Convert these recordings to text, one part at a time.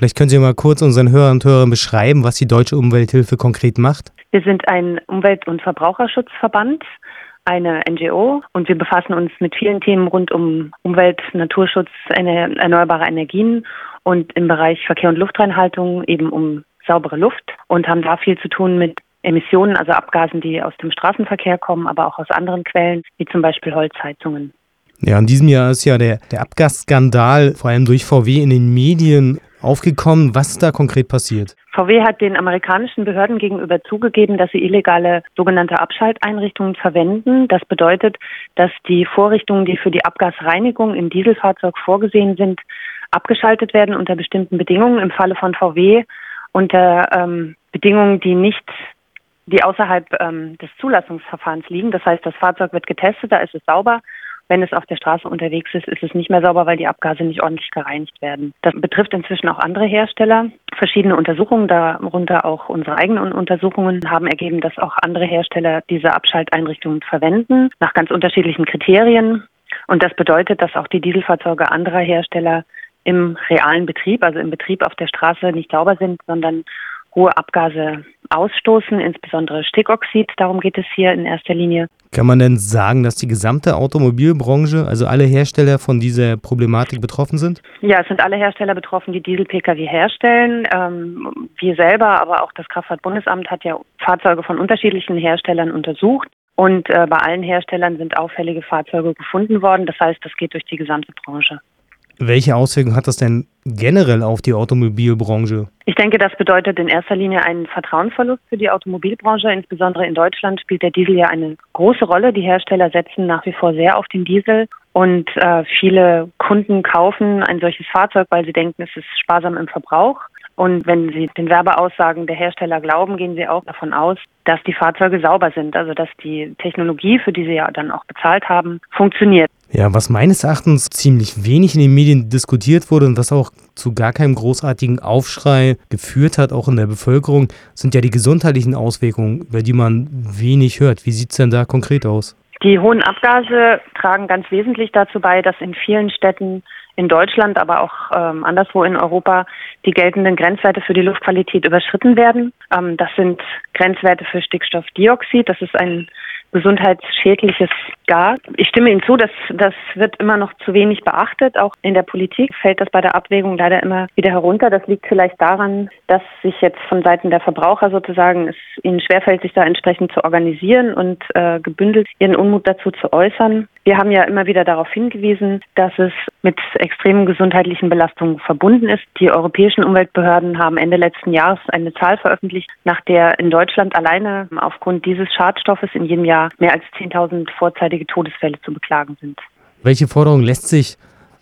Vielleicht können Sie mal kurz unseren Hörern und Hörern beschreiben, was die Deutsche Umwelthilfe konkret macht. Wir sind ein Umwelt- und Verbraucherschutzverband, eine NGO und wir befassen uns mit vielen Themen rund um Umwelt, Naturschutz, erneuerbare Energien und im Bereich Verkehr und Luftreinhaltung eben um saubere Luft und haben da viel zu tun mit Emissionen, also Abgasen, die aus dem Straßenverkehr kommen, aber auch aus anderen Quellen, wie zum Beispiel Holzheizungen. Ja, in diesem Jahr ist ja der, der Abgasskandal vor allem durch VW in den Medien aufgekommen. Was ist da konkret passiert? VW hat den amerikanischen Behörden gegenüber zugegeben, dass sie illegale sogenannte Abschalteinrichtungen verwenden. Das bedeutet, dass die Vorrichtungen, die für die Abgasreinigung im Dieselfahrzeug vorgesehen sind, abgeschaltet werden unter bestimmten Bedingungen. Im Falle von VW unter ähm, Bedingungen, die nicht die außerhalb ähm, des Zulassungsverfahrens liegen. Das heißt, das Fahrzeug wird getestet, da ist es sauber. Wenn es auf der Straße unterwegs ist, ist es nicht mehr sauber, weil die Abgase nicht ordentlich gereinigt werden. Das betrifft inzwischen auch andere Hersteller. Verschiedene Untersuchungen, darunter auch unsere eigenen Untersuchungen, haben ergeben, dass auch andere Hersteller diese Abschalteinrichtungen verwenden, nach ganz unterschiedlichen Kriterien. Und das bedeutet, dass auch die Dieselfahrzeuge anderer Hersteller im realen Betrieb, also im Betrieb auf der Straße, nicht sauber sind, sondern hohe Abgase ausstoßen, insbesondere Stickoxid. Darum geht es hier in erster Linie. Kann man denn sagen, dass die gesamte Automobilbranche, also alle Hersteller von dieser Problematik betroffen sind? Ja, es sind alle Hersteller betroffen, die Diesel-Pkw herstellen. Ähm, wir selber, aber auch das Kraftfahrtbundesamt hat ja Fahrzeuge von unterschiedlichen Herstellern untersucht. Und äh, bei allen Herstellern sind auffällige Fahrzeuge gefunden worden. Das heißt, das geht durch die gesamte Branche. Welche Auswirkungen hat das denn generell auf die Automobilbranche? Ich denke, das bedeutet in erster Linie einen Vertrauensverlust für die Automobilbranche. Insbesondere in Deutschland spielt der Diesel ja eine große Rolle. Die Hersteller setzen nach wie vor sehr auf den Diesel und äh, viele Kunden kaufen ein solches Fahrzeug, weil sie denken, es ist sparsam im Verbrauch. Und wenn Sie den Werbeaussagen der Hersteller glauben, gehen Sie auch davon aus, dass die Fahrzeuge sauber sind, also dass die Technologie, für die Sie ja dann auch bezahlt haben, funktioniert. Ja, was meines Erachtens ziemlich wenig in den Medien diskutiert wurde und was auch zu gar keinem großartigen Aufschrei geführt hat, auch in der Bevölkerung, sind ja die gesundheitlichen Auswirkungen, über die man wenig hört. Wie sieht es denn da konkret aus? Die hohen Abgase tragen ganz wesentlich dazu bei, dass in vielen Städten in Deutschland, aber auch ähm, anderswo in Europa die geltenden Grenzwerte für die Luftqualität überschritten werden. Ähm, das sind Grenzwerte für Stickstoffdioxid. Das ist ein gesundheitsschädliches Gas. Ich stimme Ihnen zu, dass das wird immer noch zu wenig beachtet. Auch in der Politik fällt das bei der Abwägung leider immer wieder herunter. Das liegt vielleicht daran, dass sich jetzt von Seiten der Verbraucher sozusagen es ihnen schwerfällt, sich da entsprechend zu organisieren und äh, gebündelt ihren Unmut dazu zu äußern. Wir haben ja immer wieder darauf hingewiesen, dass es mit extremen gesundheitlichen Belastungen verbunden ist. Die europäischen Umweltbehörden haben Ende letzten Jahres eine Zahl veröffentlicht, nach der in Deutschland alleine aufgrund dieses Schadstoffes in jedem Jahr mehr als 10.000 vorzeitige Todesfälle zu beklagen sind. Welche Forderung lässt sich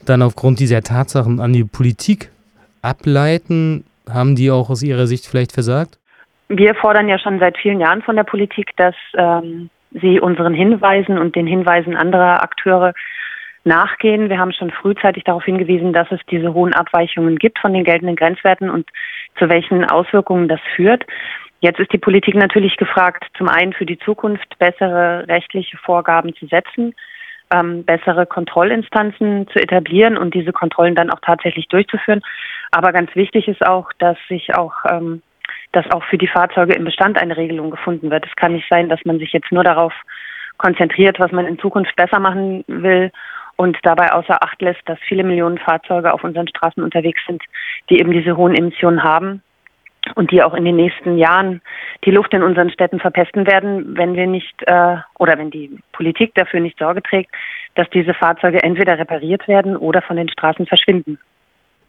dann aufgrund dieser Tatsachen an die Politik ableiten? Haben die auch aus Ihrer Sicht vielleicht versagt? Wir fordern ja schon seit vielen Jahren von der Politik, dass ähm, sie unseren Hinweisen und den Hinweisen anderer Akteure nachgehen. Wir haben schon frühzeitig darauf hingewiesen, dass es diese hohen Abweichungen gibt von den geltenden Grenzwerten und zu welchen Auswirkungen das führt. Jetzt ist die Politik natürlich gefragt, zum einen für die Zukunft bessere rechtliche Vorgaben zu setzen, ähm, bessere Kontrollinstanzen zu etablieren und diese Kontrollen dann auch tatsächlich durchzuführen. Aber ganz wichtig ist auch, dass sich auch ähm, dass auch für die Fahrzeuge im Bestand eine Regelung gefunden wird. Es kann nicht sein, dass man sich jetzt nur darauf konzentriert, was man in Zukunft besser machen will und dabei außer Acht lässt, dass viele Millionen Fahrzeuge auf unseren Straßen unterwegs sind, die eben diese hohen Emissionen haben und die auch in den nächsten Jahren die Luft in unseren Städten verpesten werden, wenn wir nicht äh, oder wenn die Politik dafür nicht Sorge trägt, dass diese Fahrzeuge entweder repariert werden oder von den Straßen verschwinden.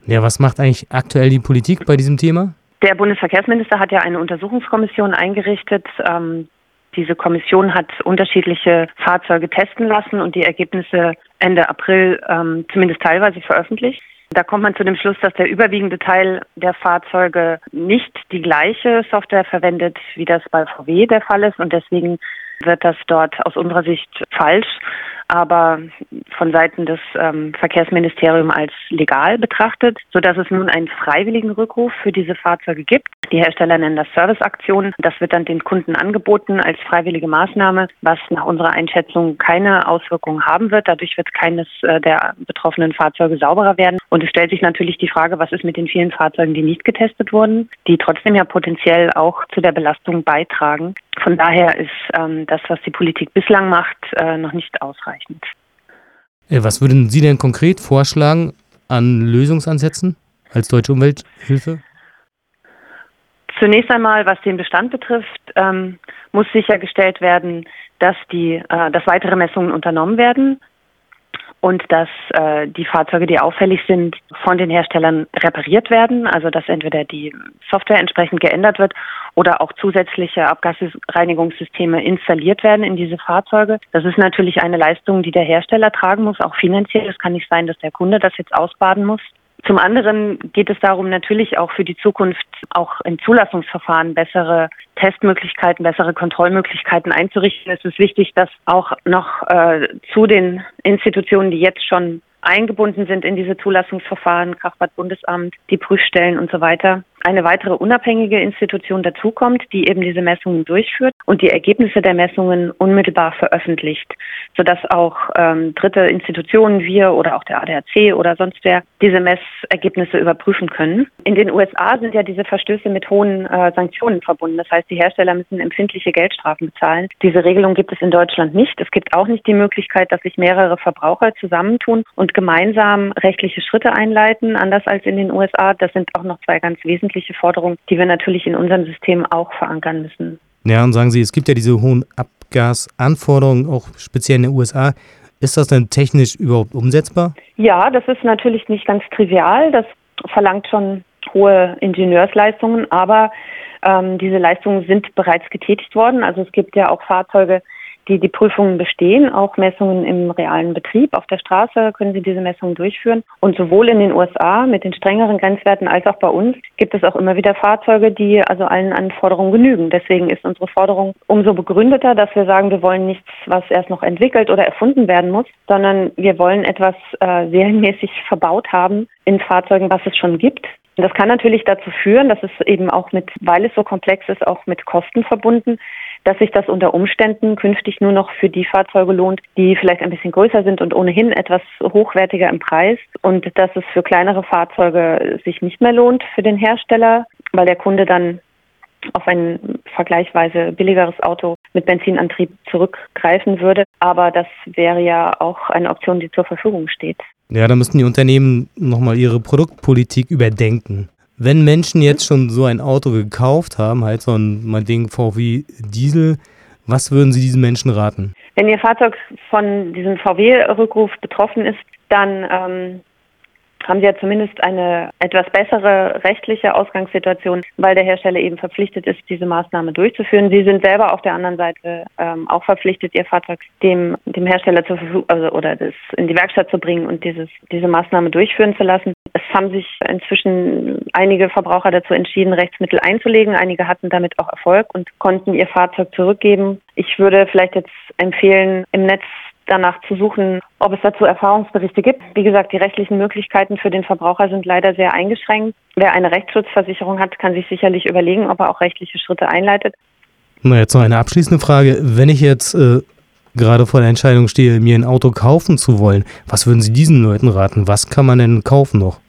Ja, was macht eigentlich aktuell die Politik bei diesem Thema? Der Bundesverkehrsminister hat ja eine Untersuchungskommission eingerichtet. Ähm, diese Kommission hat unterschiedliche Fahrzeuge testen lassen und die Ergebnisse Ende April ähm, zumindest teilweise veröffentlicht. Da kommt man zu dem Schluss, dass der überwiegende Teil der Fahrzeuge nicht die gleiche Software verwendet, wie das bei VW der Fall ist. Und deswegen wird das dort aus unserer Sicht falsch aber von Seiten des ähm, Verkehrsministeriums als legal betrachtet, sodass es nun einen freiwilligen Rückruf für diese Fahrzeuge gibt. Die Hersteller nennen das Serviceaktionen. Das wird dann den Kunden angeboten als freiwillige Maßnahme, was nach unserer Einschätzung keine Auswirkungen haben wird. Dadurch wird keines äh, der betroffenen Fahrzeuge sauberer werden. Und es stellt sich natürlich die Frage, was ist mit den vielen Fahrzeugen, die nicht getestet wurden, die trotzdem ja potenziell auch zu der Belastung beitragen. Von daher ist ähm, das, was die Politik bislang macht, äh, noch nicht ausreichend. Äh, was würden Sie denn konkret vorschlagen an Lösungsansätzen als Deutsche Umwelthilfe? Zunächst einmal, was den Bestand betrifft, ähm, muss sichergestellt werden, dass die, äh, dass weitere Messungen unternommen werden und dass äh, die Fahrzeuge, die auffällig sind, von den Herstellern repariert werden, also dass entweder die Software entsprechend geändert wird oder auch zusätzliche Abgasreinigungssysteme installiert werden in diese Fahrzeuge. Das ist natürlich eine Leistung, die der Hersteller tragen muss, auch finanziell. Es kann nicht sein, dass der Kunde das jetzt ausbaden muss. Zum anderen geht es darum, natürlich auch für die Zukunft auch im Zulassungsverfahren bessere Testmöglichkeiten, bessere Kontrollmöglichkeiten einzurichten. Es ist wichtig, dass auch noch äh, zu den Institutionen, die jetzt schon eingebunden sind in diese Zulassungsverfahren, Kraftfahrt Bundesamt, die Prüfstellen und so weiter, eine weitere unabhängige Institution dazukommt, die eben diese Messungen durchführt und die Ergebnisse der Messungen unmittelbar veröffentlicht, sodass auch ähm, dritte Institutionen, wir oder auch der ADAC oder sonst wer, diese Messergebnisse überprüfen können. In den USA sind ja diese Verstöße mit hohen äh, Sanktionen verbunden. Das heißt, die Hersteller müssen empfindliche Geldstrafen bezahlen. Diese Regelung gibt es in Deutschland nicht. Es gibt auch nicht die Möglichkeit, dass sich mehrere Verbraucher zusammentun und gemeinsam rechtliche Schritte einleiten, anders als in den USA. Das sind auch noch zwei ganz wesentliche wesentliche Forderung, die wir natürlich in unserem System auch verankern müssen. Ja, und sagen Sie, es gibt ja diese hohen Abgasanforderungen, auch speziell in den USA. Ist das denn technisch überhaupt umsetzbar? Ja, das ist natürlich nicht ganz trivial. Das verlangt schon hohe Ingenieursleistungen, aber ähm, diese Leistungen sind bereits getätigt worden. Also es gibt ja auch Fahrzeuge, die die Prüfungen bestehen, auch Messungen im realen Betrieb. Auf der Straße können Sie diese Messungen durchführen. Und sowohl in den USA mit den strengeren Grenzwerten als auch bei uns gibt es auch immer wieder Fahrzeuge, die also allen Anforderungen genügen. Deswegen ist unsere Forderung umso begründeter, dass wir sagen, wir wollen nichts, was erst noch entwickelt oder erfunden werden muss, sondern wir wollen etwas äh, serienmäßig verbaut haben in Fahrzeugen, was es schon gibt. Das kann natürlich dazu führen, dass es eben auch mit, weil es so komplex ist, auch mit Kosten verbunden dass sich das unter Umständen künftig nur noch für die Fahrzeuge lohnt, die vielleicht ein bisschen größer sind und ohnehin etwas hochwertiger im Preis und dass es für kleinere Fahrzeuge sich nicht mehr lohnt für den Hersteller, weil der Kunde dann auf ein vergleichsweise billigeres Auto mit Benzinantrieb zurückgreifen würde. Aber das wäre ja auch eine Option, die zur Verfügung steht. Ja, da müssten die Unternehmen nochmal ihre Produktpolitik überdenken. Wenn Menschen jetzt schon so ein Auto gekauft haben, halt so ein, Ding VW Diesel, was würden Sie diesen Menschen raten? Wenn Ihr Fahrzeug von diesem VW-Rückruf betroffen ist, dann ähm, haben Sie ja zumindest eine etwas bessere rechtliche Ausgangssituation, weil der Hersteller eben verpflichtet ist, diese Maßnahme durchzuführen. Sie sind selber auf der anderen Seite ähm, auch verpflichtet, Ihr Fahrzeug dem, dem Hersteller zur Verfügung also, oder das in die Werkstatt zu bringen und dieses, diese Maßnahme durchführen zu lassen. Es haben sich inzwischen einige Verbraucher dazu entschieden, Rechtsmittel einzulegen. Einige hatten damit auch Erfolg und konnten ihr Fahrzeug zurückgeben. Ich würde vielleicht jetzt empfehlen, im Netz danach zu suchen, ob es dazu Erfahrungsberichte gibt. Wie gesagt, die rechtlichen Möglichkeiten für den Verbraucher sind leider sehr eingeschränkt. Wer eine Rechtsschutzversicherung hat, kann sich sicherlich überlegen, ob er auch rechtliche Schritte einleitet. Na, jetzt noch eine abschließende Frage. Wenn ich jetzt äh, gerade vor der Entscheidung stehe, mir ein Auto kaufen zu wollen, was würden Sie diesen Leuten raten? Was kann man denn kaufen noch?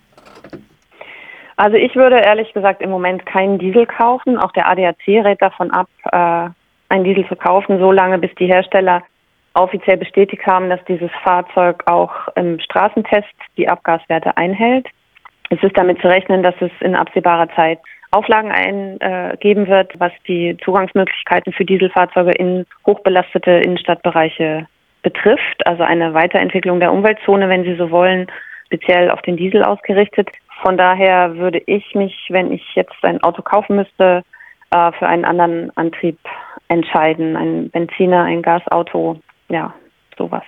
Also ich würde ehrlich gesagt im Moment keinen Diesel kaufen. Auch der ADAC rät davon ab, äh, einen Diesel zu kaufen, solange bis die Hersteller offiziell bestätigt haben, dass dieses Fahrzeug auch im Straßentest die Abgaswerte einhält. Es ist damit zu rechnen, dass es in absehbarer Zeit Auflagen eingeben wird, was die Zugangsmöglichkeiten für Dieselfahrzeuge in hochbelastete Innenstadtbereiche betrifft. Also eine Weiterentwicklung der Umweltzone, wenn Sie so wollen, speziell auf den Diesel ausgerichtet. Von daher würde ich mich, wenn ich jetzt ein Auto kaufen müsste, äh, für einen anderen Antrieb entscheiden. Ein Benziner, ein Gasauto ja, sowas.